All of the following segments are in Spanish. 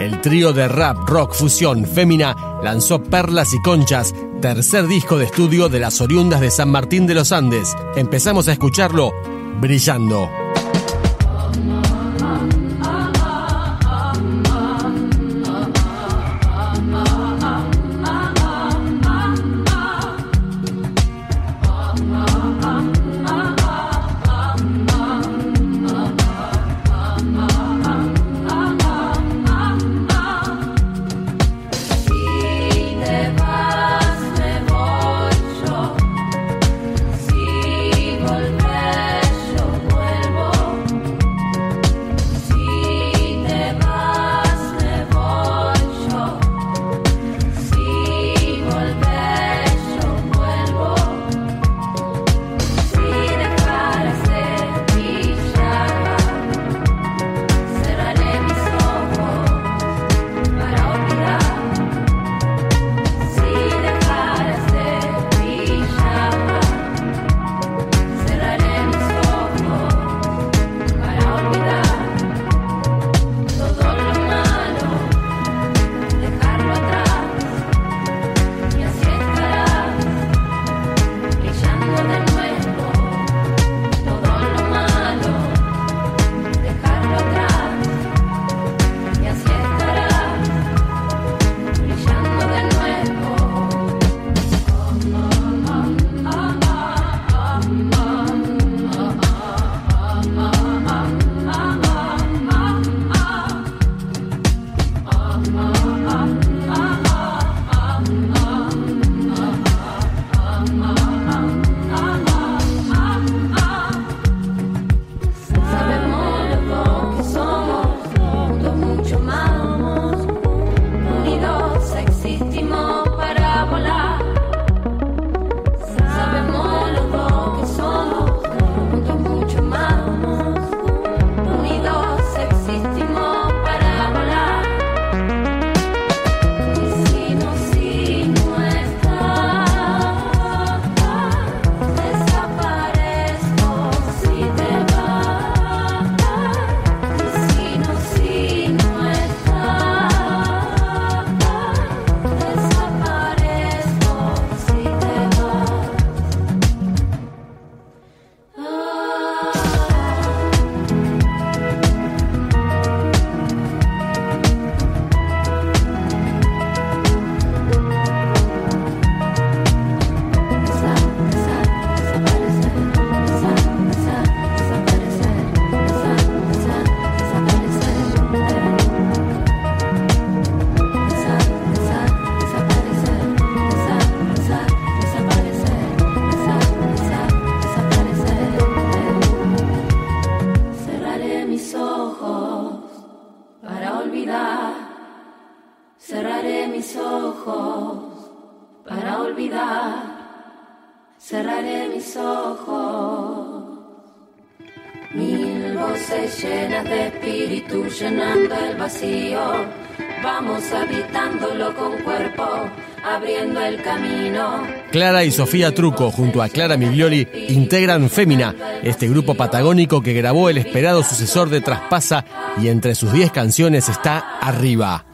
El trío de rap, rock, fusión, fémina lanzó Perlas y Conchas, tercer disco de estudio de las oriundas de San Martín de los Andes. Empezamos a escucharlo brillando. olvidar. Cerraré mis ojos. Mil voces llenas de espíritu llenando el vacío. Vamos habitándolo con cuerpo, abriendo el camino. Clara y Sofía Truco, junto a Clara Migliori, integran Fémina, este grupo patagónico que grabó el esperado sucesor de Traspasa y entre sus 10 canciones está Arriba.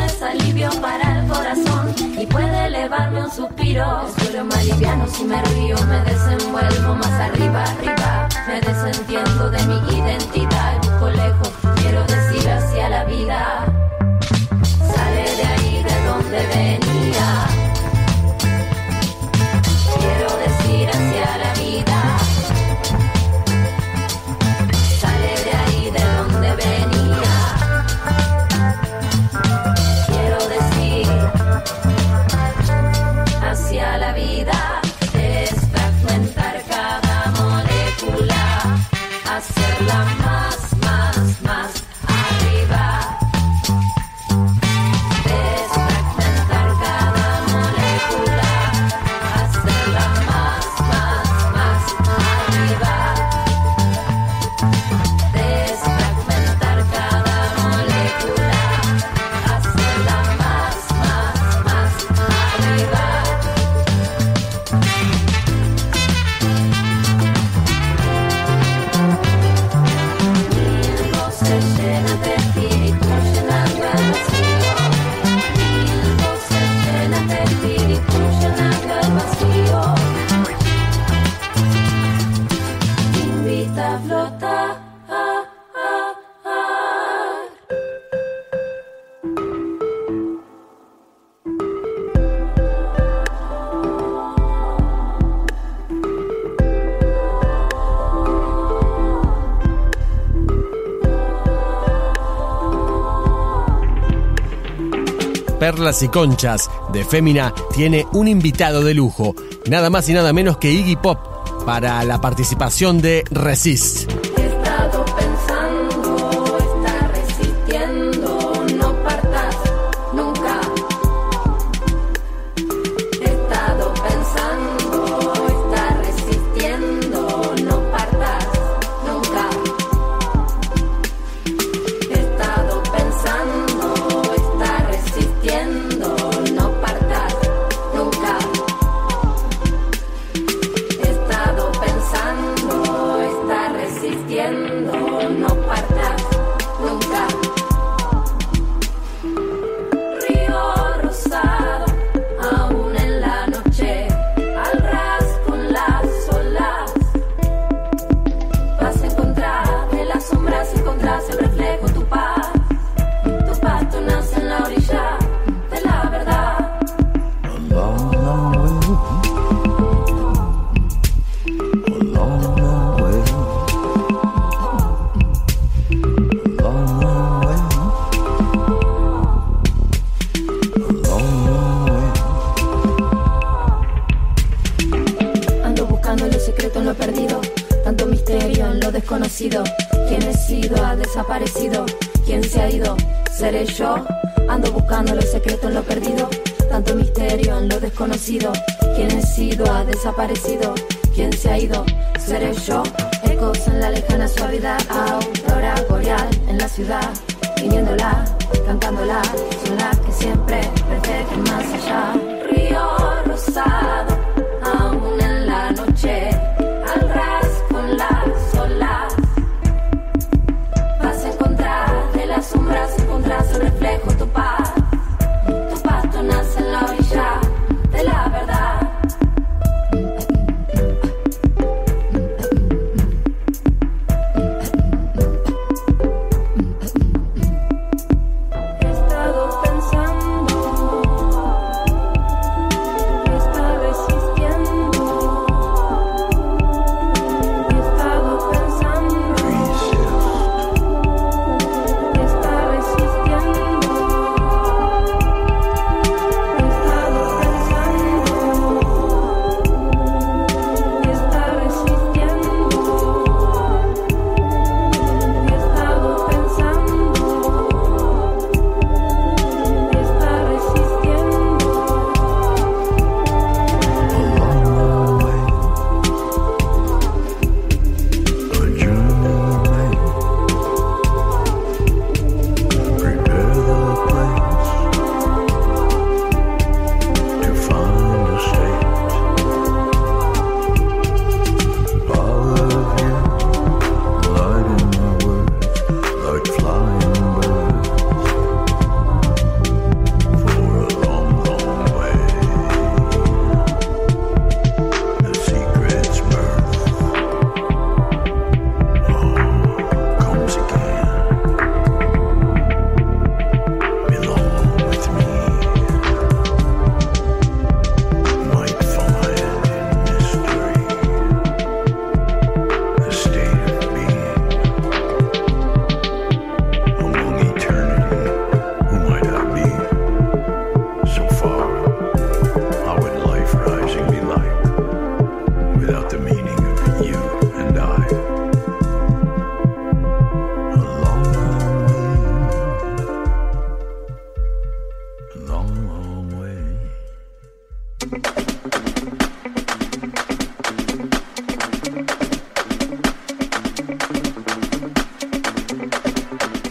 es alivio para el corazón y puede elevarme un suspiro. El suelo más si me río, me desenvuelvo más arriba, arriba. Me desentiendo de mi identidad, busco lejos Perlas y Conchas de Fémina tiene un invitado de lujo, nada más y nada menos que Iggy Pop, para la participación de Resist. existiendo, no parte. ¿Quién se ha ido? ¿Seré yo? Ecos en la lejana suavidad, aurora boreal en la ciudad, viniéndola, cantándola, son las que siempre protegen más allá.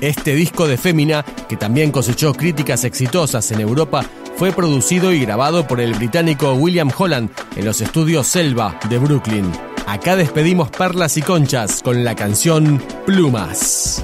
Este disco de Fémina, que también cosechó críticas exitosas en Europa, fue producido y grabado por el británico William Holland en los estudios Selva de Brooklyn. Acá despedimos perlas y conchas con la canción Plumas.